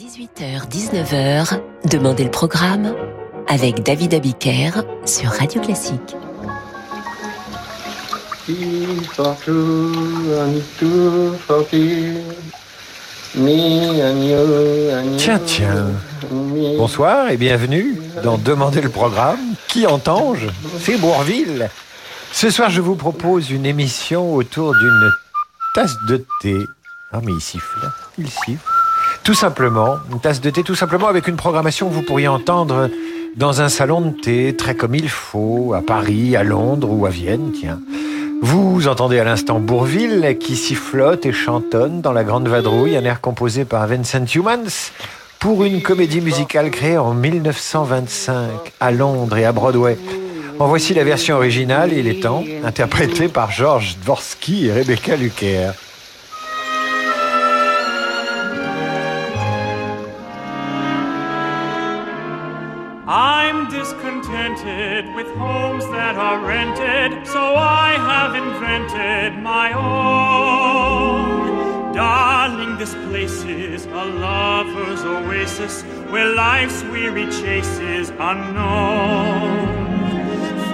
18h-19h, Demandez le programme avec David Abiker sur Radio Classique. Tiens, tiens. Bonsoir et bienvenue dans Demandez le programme. Qui entend-je C'est Bourville. Ce soir, je vous propose une émission autour d'une tasse de thé. Ah, mais il siffle. Il siffle. Tout simplement, une tasse de thé, tout simplement avec une programmation que vous pourriez entendre dans un salon de thé, très comme il faut, à Paris, à Londres ou à Vienne, tiens. Vous entendez à l'instant Bourville qui sifflote et chantonne dans la Grande Vadrouille, un air composé par Vincent Humans pour une comédie musicale créée en 1925 à Londres et à Broadway. En voici la version originale, il est temps, interprétée par Georges Dvorsky et Rebecca Luker. Homes that are rented, so I have invented my own. Darling, this place is a lover's oasis where life's weary chase is unknown.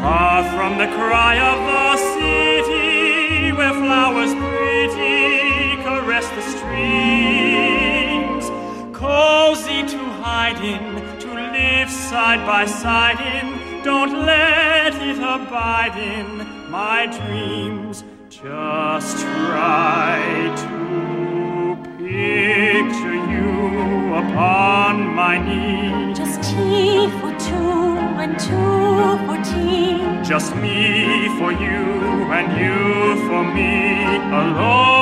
Far from the cry of the city, where flowers pretty caress the streams, cozy to hide in to live side by side in. Don't let it abide in my dreams. Just try to picture you upon my knee. Just tea for two and two for tea. Just me for you and you for me alone.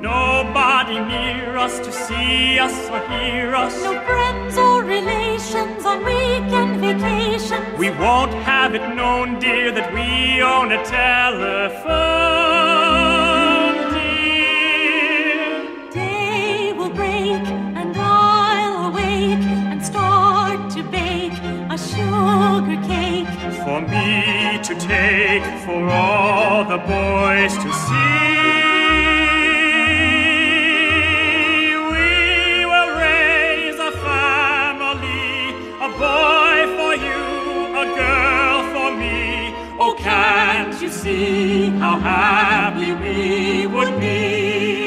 Nobody near us to see us or hear us. No friends weekend vacation. We won't have it known, dear, that we own a telephone, dear. Day will break and I'll awake and start to bake a sugar cake for me to take for all the boys to see. See how happy we would be?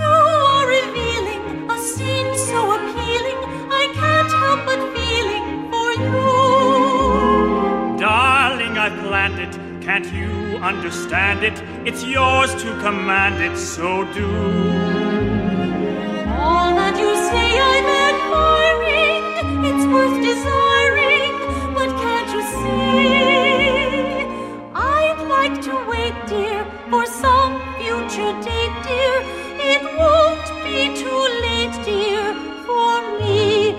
You are revealing a scene so appealing, I can't help but feeling for you. Darling, I planned it, can't you understand it? It's yours to command it, so do. Like to wait, dear, for some future date, dear. It won't be too late, dear, for me.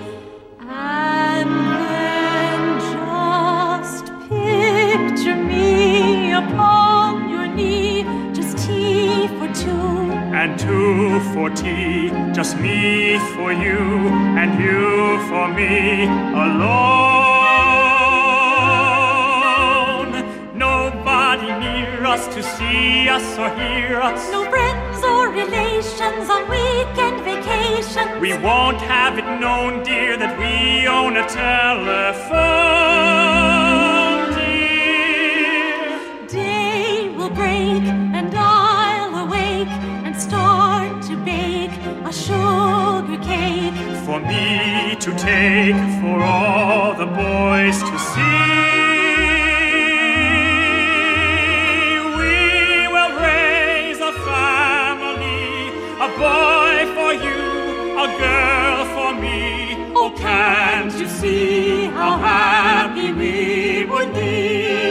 And then just picture me upon your knee, just tea for two. And two for tea, just me for you, and you for me alone. See us or hear us. No friends or relations on weekend vacation. We won't have it known, dear, that we own a telephone, dear. Day will break and I'll awake and start to bake a sugar cake for me to take for all the boys to see. A girl for me. Oh, can't you see how happy we would be?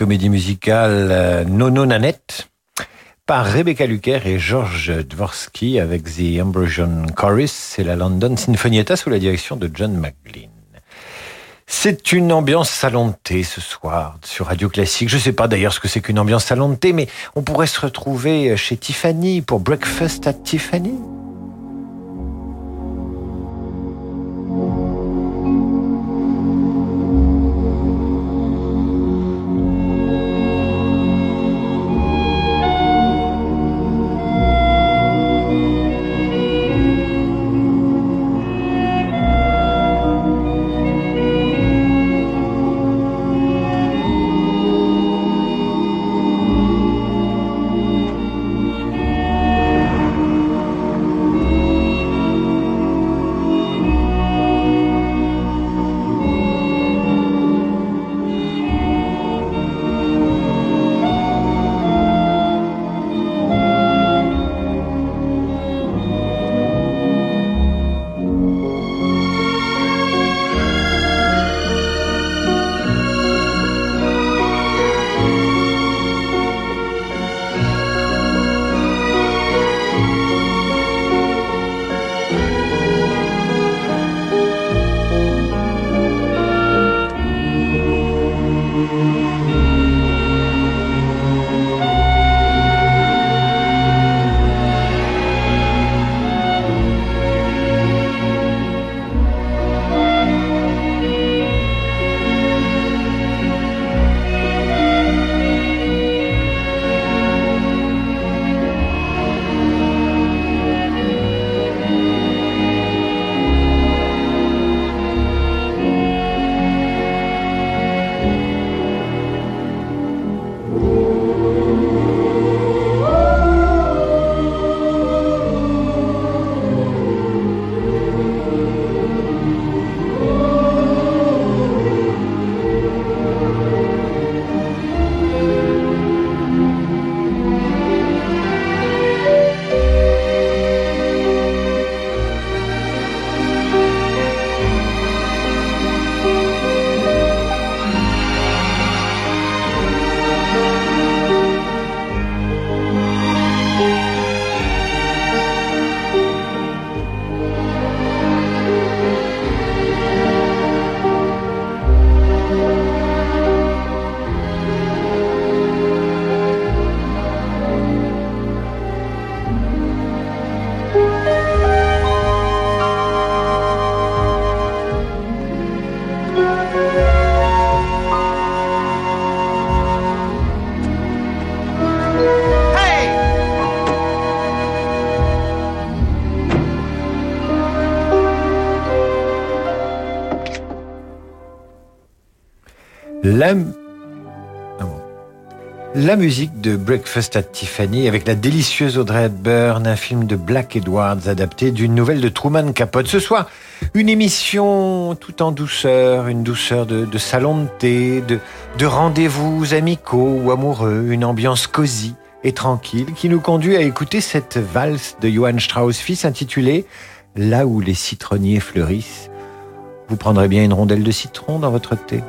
Comédie musicale euh, Nono Nanette, par Rebecca Luker et Georges Dvorsky avec The Ambrosian Chorus et la London Sinfonietta sous la direction de John McGlynn. C'est une ambiance salon de thé ce soir sur Radio Classique. Je ne sais pas d'ailleurs ce que c'est qu'une ambiance salon de thé, mais on pourrait se retrouver chez Tiffany pour Breakfast at Tiffany. La musique de Breakfast at Tiffany avec la délicieuse Audrey Hepburn, un film de Black Edwards adapté d'une nouvelle de Truman Capote. Ce soir, une émission tout en douceur, une douceur de, salon de thé, de, de rendez-vous amicaux ou amoureux, une ambiance cosy et tranquille qui nous conduit à écouter cette valse de Johann Strauss fils intitulée Là où les citronniers fleurissent. Vous prendrez bien une rondelle de citron dans votre thé.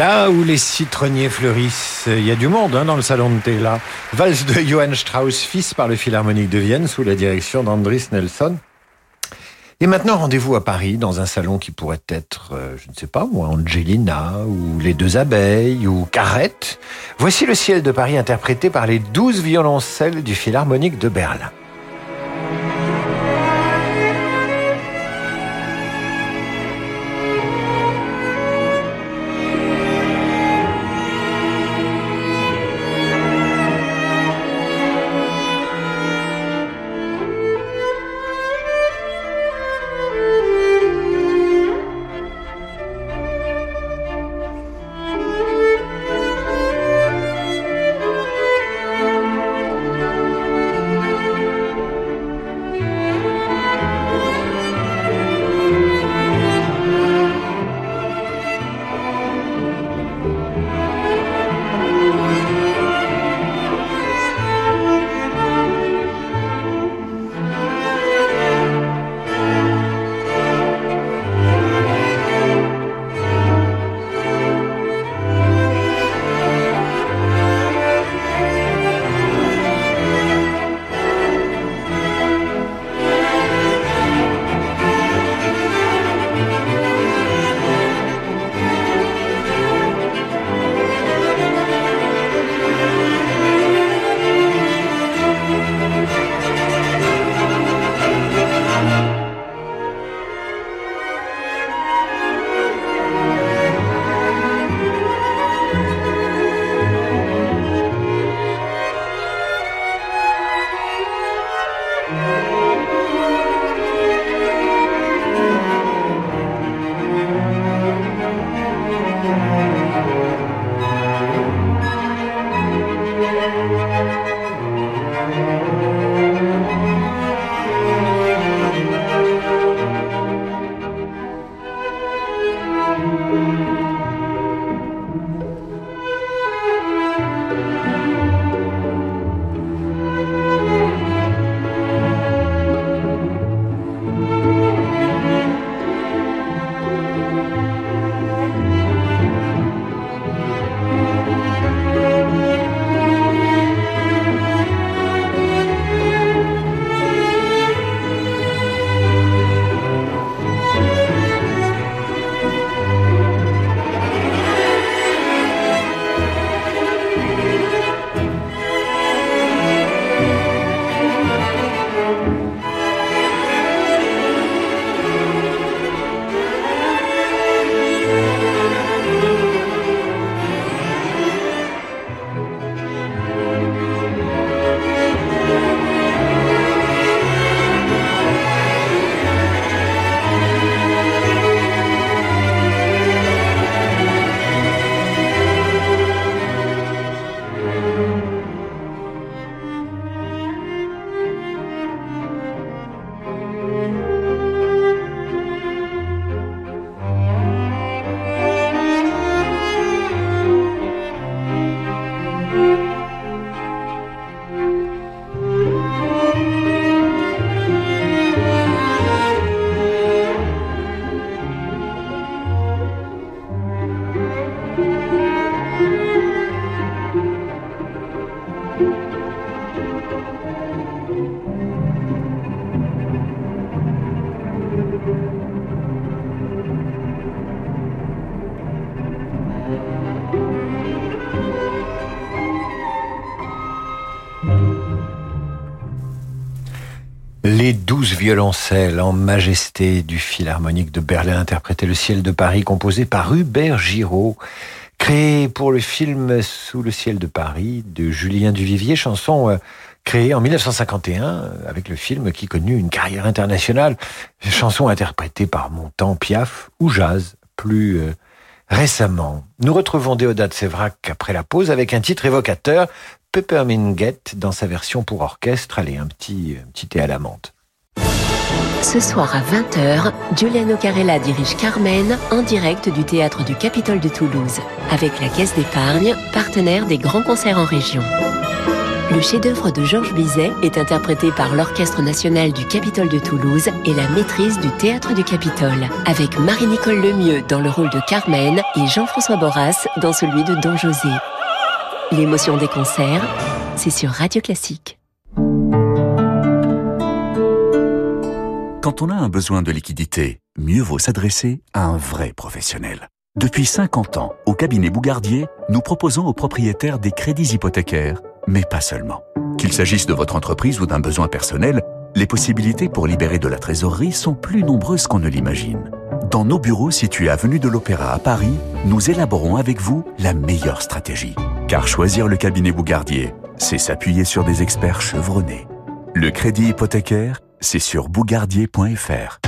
Là où les citronniers fleurissent, il y a du monde hein, dans le salon de thé là. Valse de Johann Strauss, fils par le Philharmonique de Vienne sous la direction d'Andris Nelson. Et maintenant, rendez-vous à Paris dans un salon qui pourrait être, euh, je ne sais pas moi, Angelina ou Les Deux Abeilles ou Carrette. Voici le ciel de Paris interprété par les douze violoncelles du Philharmonique de Berlin. Les douze violoncelles en majesté du Philharmonique de Berlin interprétaient le ciel de Paris composé par Hubert Giraud, créé pour le film Sous le ciel de Paris de Julien Duvivier, chanson euh, créée en 1951 euh, avec le film qui connut une carrière internationale, chanson interprétée par Montand, Piaf ou Jazz plus euh, récemment. Nous retrouvons Déodat Sévrac après la pause avec un titre évocateur, Peppermint Get dans sa version pour orchestre. Allez, un petit, petit thé à la menthe. Ce soir à 20h, Giuliano Carella dirige Carmen en direct du théâtre du Capitole de Toulouse avec la Caisse d'épargne, partenaire des grands concerts en région. Le chef-d'œuvre de Georges Bizet est interprété par l'Orchestre national du Capitole de Toulouse et la maîtrise du Théâtre du Capitole, avec Marie-Nicole Lemieux dans le rôle de Carmen et Jean-François Borras dans celui de Don José. L'émotion des concerts, c'est sur Radio Classique. Quand on a un besoin de liquidité, mieux vaut s'adresser à un vrai professionnel. Depuis 50 ans, au cabinet Bougardier, nous proposons aux propriétaires des crédits hypothécaires, mais pas seulement. Qu'il s'agisse de votre entreprise ou d'un besoin personnel, les possibilités pour libérer de la trésorerie sont plus nombreuses qu'on ne l'imagine. Dans nos bureaux situés avenue de l'Opéra à Paris, nous élaborons avec vous la meilleure stratégie. Car choisir le cabinet Bougardier, c'est s'appuyer sur des experts chevronnés. Le crédit hypothécaire, c'est sur bougardier.fr.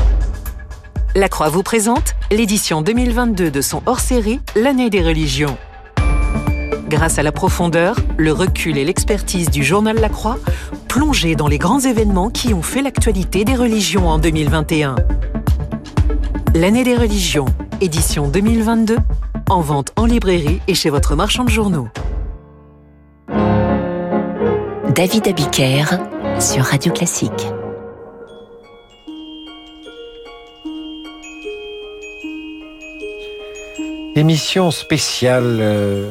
La Croix vous présente l'édition 2022 de son hors-série L'année des religions. Grâce à la profondeur, le recul et l'expertise du journal La Croix, plongez dans les grands événements qui ont fait l'actualité des religions en 2021. L'année des religions, édition 2022, en vente en librairie et chez votre marchand de journaux. David Abiker sur Radio Classique. Émission spéciale euh,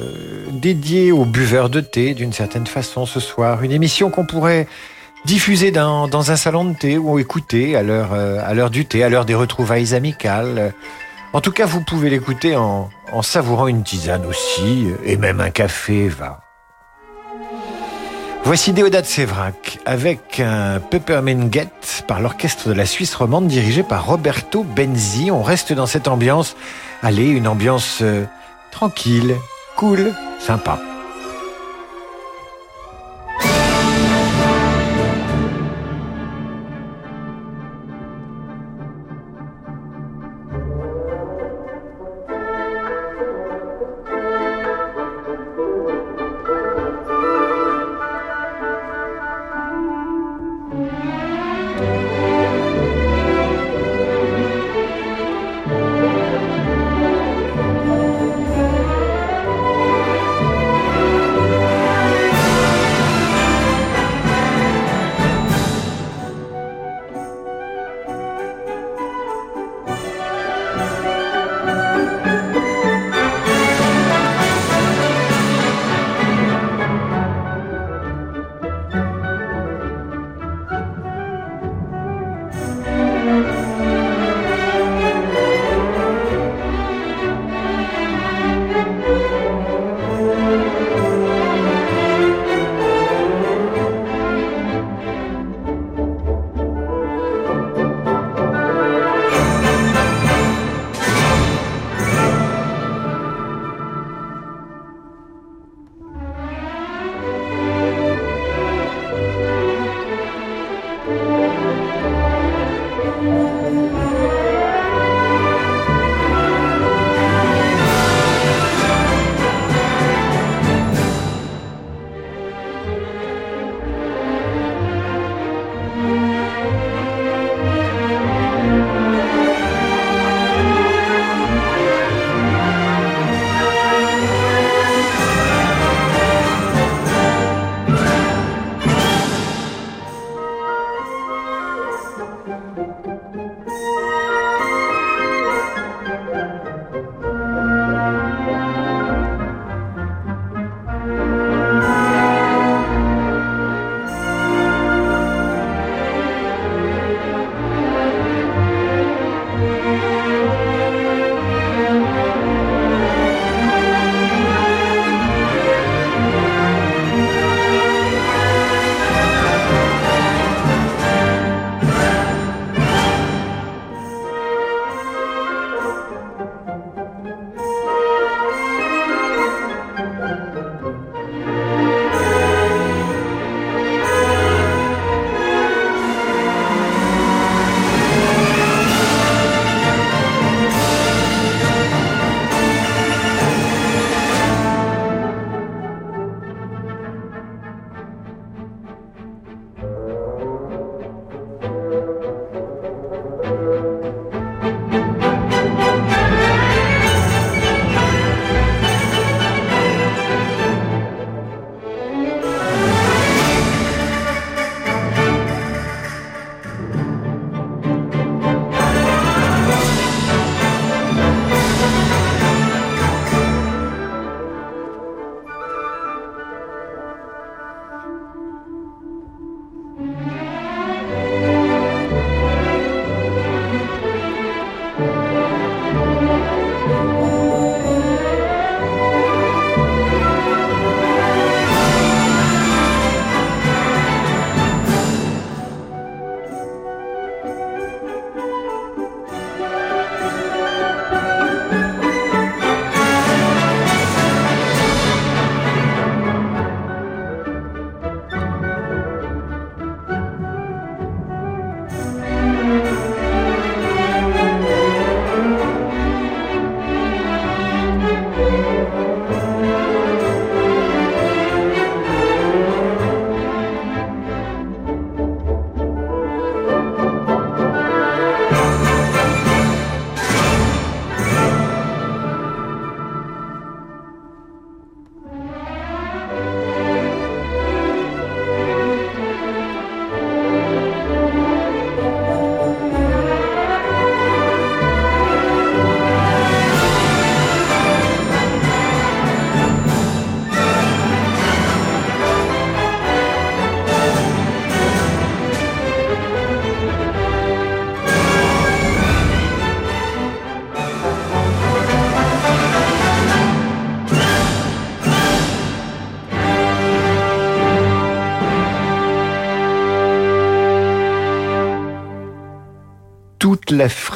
dédiée aux buveurs de thé d'une certaine façon ce soir. Une émission qu'on pourrait diffuser dans, dans, un salon de thé ou écouter à l'heure euh, du thé, à l'heure des retrouvailles amicales. En tout cas, vous pouvez l'écouter en, en savourant une tisane aussi, et même un café va. Voici Déodat Sévrac avec un Peppermint Get par l'orchestre de la Suisse romande dirigé par Roberto Benzi. On reste dans cette ambiance Allez, une ambiance euh, tranquille, cool, sympa.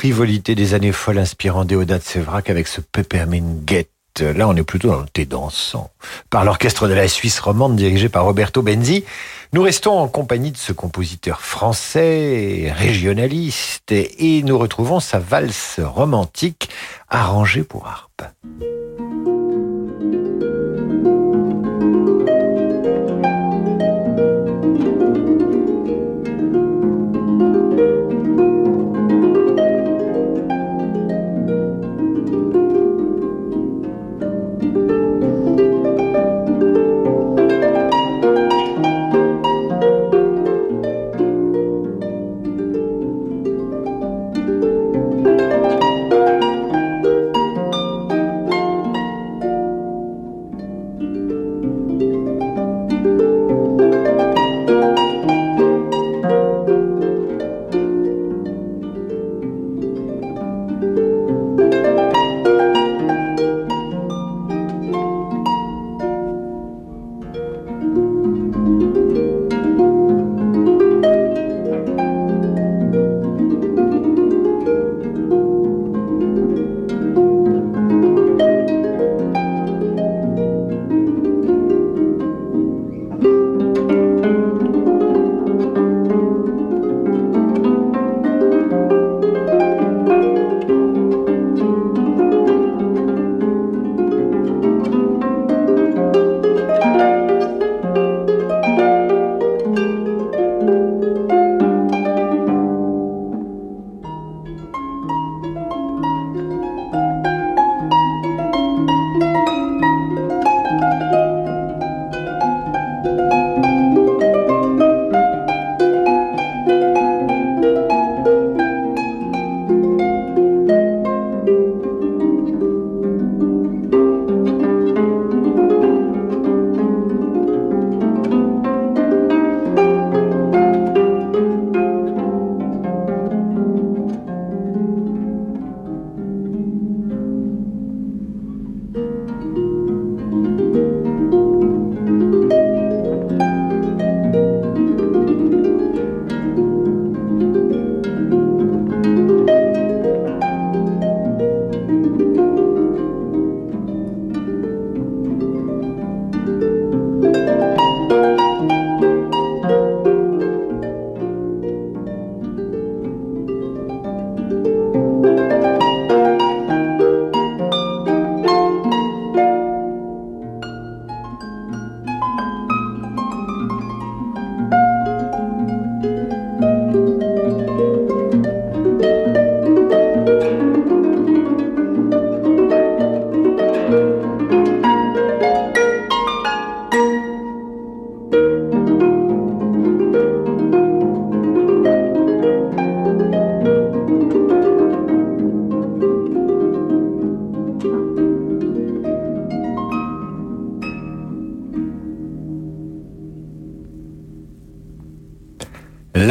Frivolité des années folles inspirant Déodat Sévrac avec ce Peppermint Get. Là, on est plutôt dans le thé dansant. Par l'orchestre de la Suisse romande dirigé par Roberto Benzi, nous restons en compagnie de ce compositeur français, régionaliste, et nous retrouvons sa valse romantique arrangée pour harpe.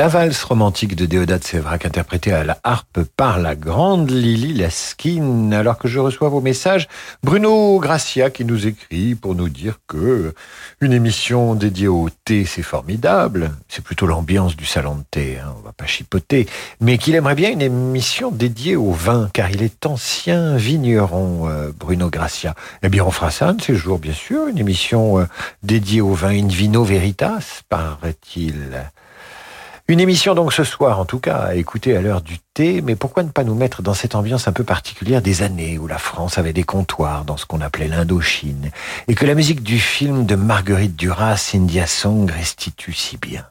La valse romantique de Déodat Sévrac, interprétée à la harpe par la grande Lily Laskin. Alors que je reçois vos messages, Bruno Gracia qui nous écrit pour nous dire que une émission dédiée au thé, c'est formidable. C'est plutôt l'ambiance du salon de thé, hein, on va pas chipoter. Mais qu'il aimerait bien une émission dédiée au vin, car il est ancien vigneron, euh, Bruno Gracia. Eh bien, on fera ça de ces jours, bien sûr, une émission euh, dédiée au vin In Vino Veritas, paraît-il. Une émission donc ce soir, en tout cas, à écouter à l'heure du thé, mais pourquoi ne pas nous mettre dans cette ambiance un peu particulière des années où la France avait des comptoirs dans ce qu'on appelait l'Indochine, et que la musique du film de Marguerite Duras, India Song, restitue si bien?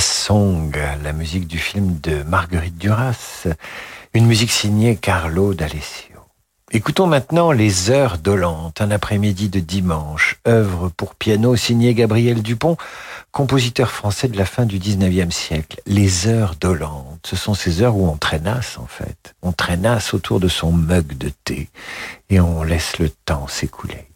Song, la musique du film de Marguerite Duras, une musique signée Carlo D'Alessio. Écoutons maintenant Les Heures Dolentes, un après-midi de dimanche, œuvre pour piano signée Gabriel Dupont, compositeur français de la fin du 19e siècle. Les Heures Dolentes, ce sont ces heures où on traînasse en fait. On traînasse autour de son mug de thé et on laisse le temps s'écouler.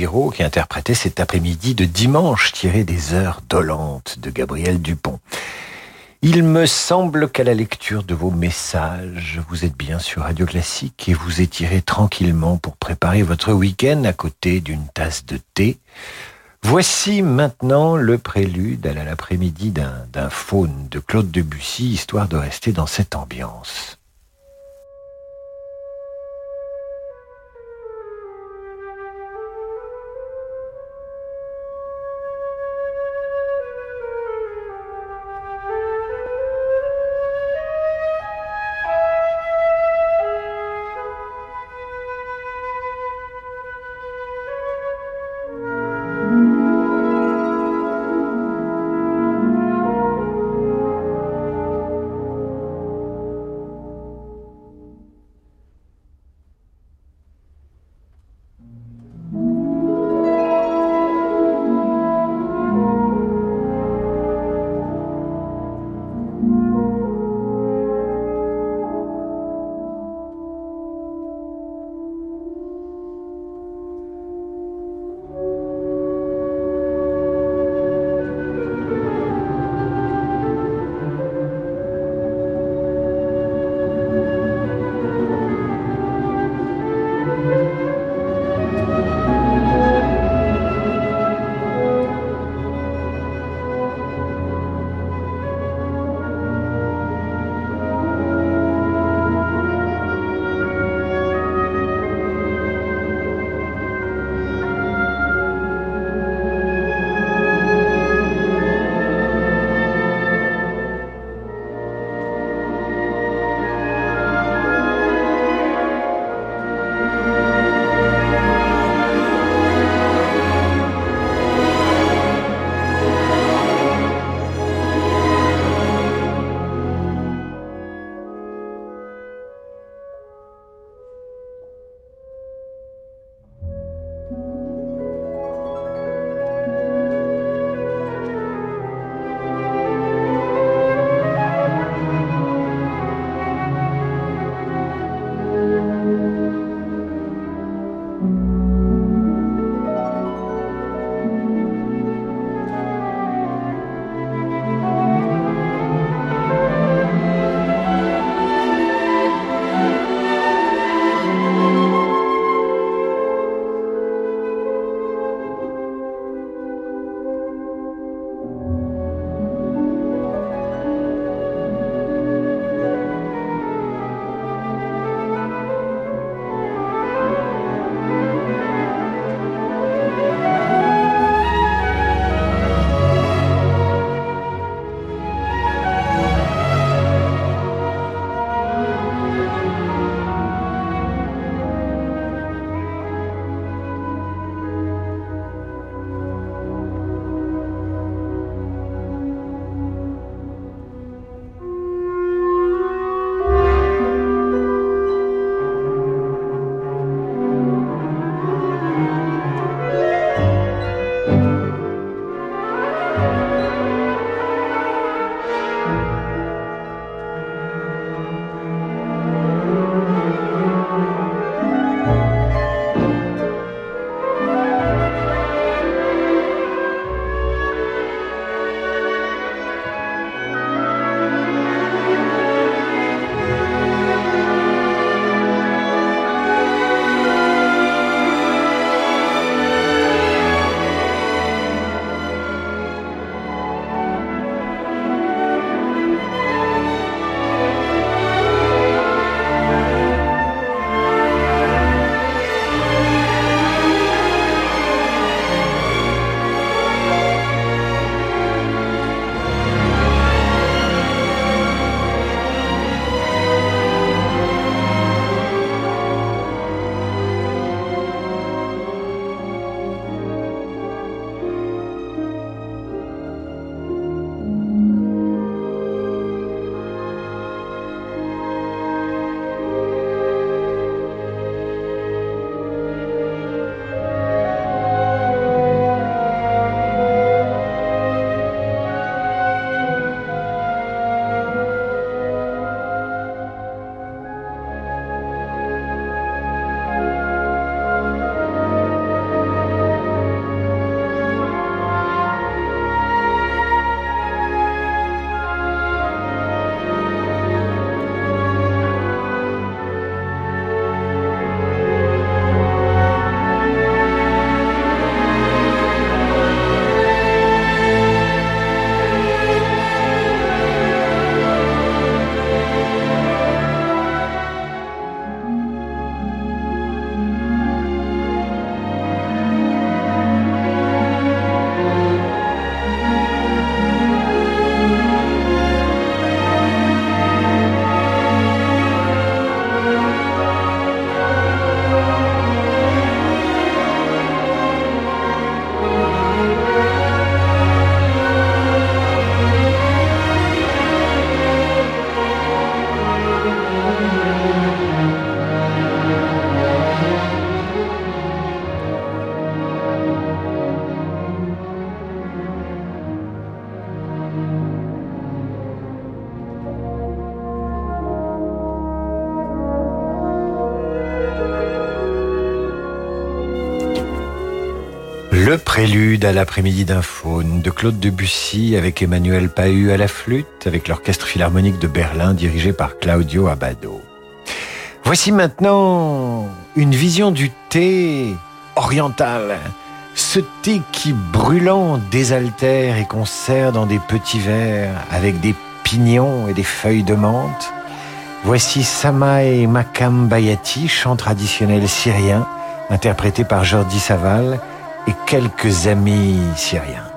Qui interprétait cet après-midi de dimanche tiré des heures dolentes de Gabriel Dupont. Il me semble qu'à la lecture de vos messages, vous êtes bien sur Radio Classique et vous étirez tranquillement pour préparer votre week-end à côté d'une tasse de thé. Voici maintenant le prélude à l'après-midi d'un faune de Claude Debussy, histoire de rester dans cette ambiance. À l'après-midi d'un faune de Claude Debussy avec Emmanuel Pahu à la flûte, avec l'orchestre philharmonique de Berlin dirigé par Claudio Abbado. Voici maintenant une vision du thé oriental. Ce thé qui brûlant désaltère et qu'on sert dans des petits verres avec des pignons et des feuilles de menthe. Voici Samae Makam Bayati, chant traditionnel syrien, interprété par Jordi Saval quelques amis syriens.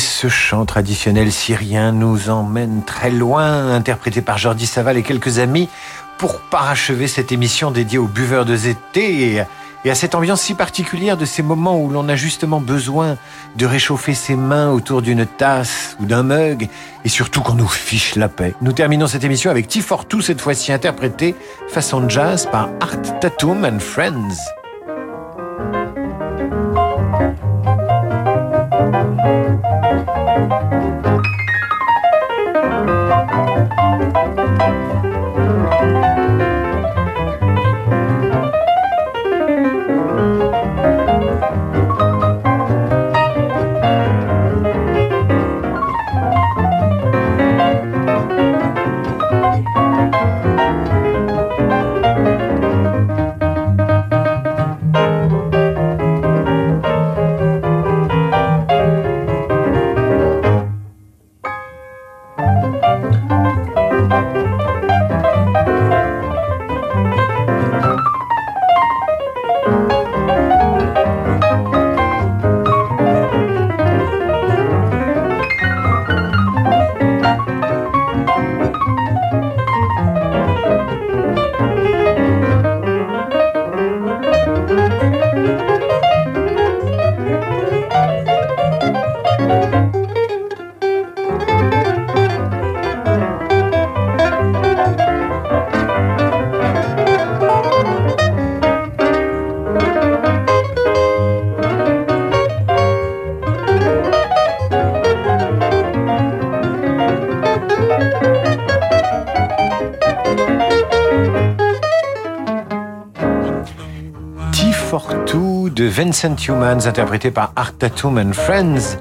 Ce chant traditionnel syrien nous emmène très loin, interprété par Jordi Saval et quelques amis, pour parachever cette émission dédiée aux buveurs de thé et, et à cette ambiance si particulière de ces moments où l'on a justement besoin de réchauffer ses mains autour d'une tasse ou d'un mug et surtout qu'on nous fiche la paix. Nous terminons cette émission avec T42, cette fois-ci interprété façon jazz par Art Tatum and Friends. Vincent Humans interprété par Art Tatum and Friends.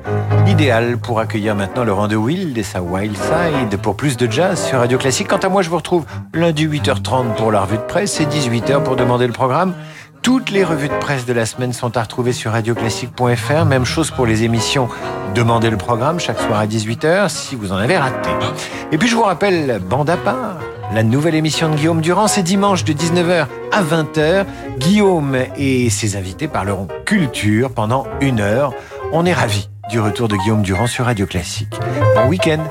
Idéal pour accueillir maintenant Laurent de Wild et sa Wild Side pour plus de jazz sur Radio Classique. Quant à moi, je vous retrouve lundi 8h30 pour la revue de presse et 18h pour demander le programme. Toutes les revues de presse de la semaine sont à retrouver sur radioclassique.fr. Même chose pour les émissions Demandez le programme chaque soir à 18h si vous en avez raté. Et puis je vous rappelle, bande à part, la nouvelle émission de Guillaume Durand, c'est dimanche de 19h à 20h. Guillaume et ses invités parleront culture pendant une heure. On est ravis du retour de Guillaume Durand sur Radio Classique. Bon week-end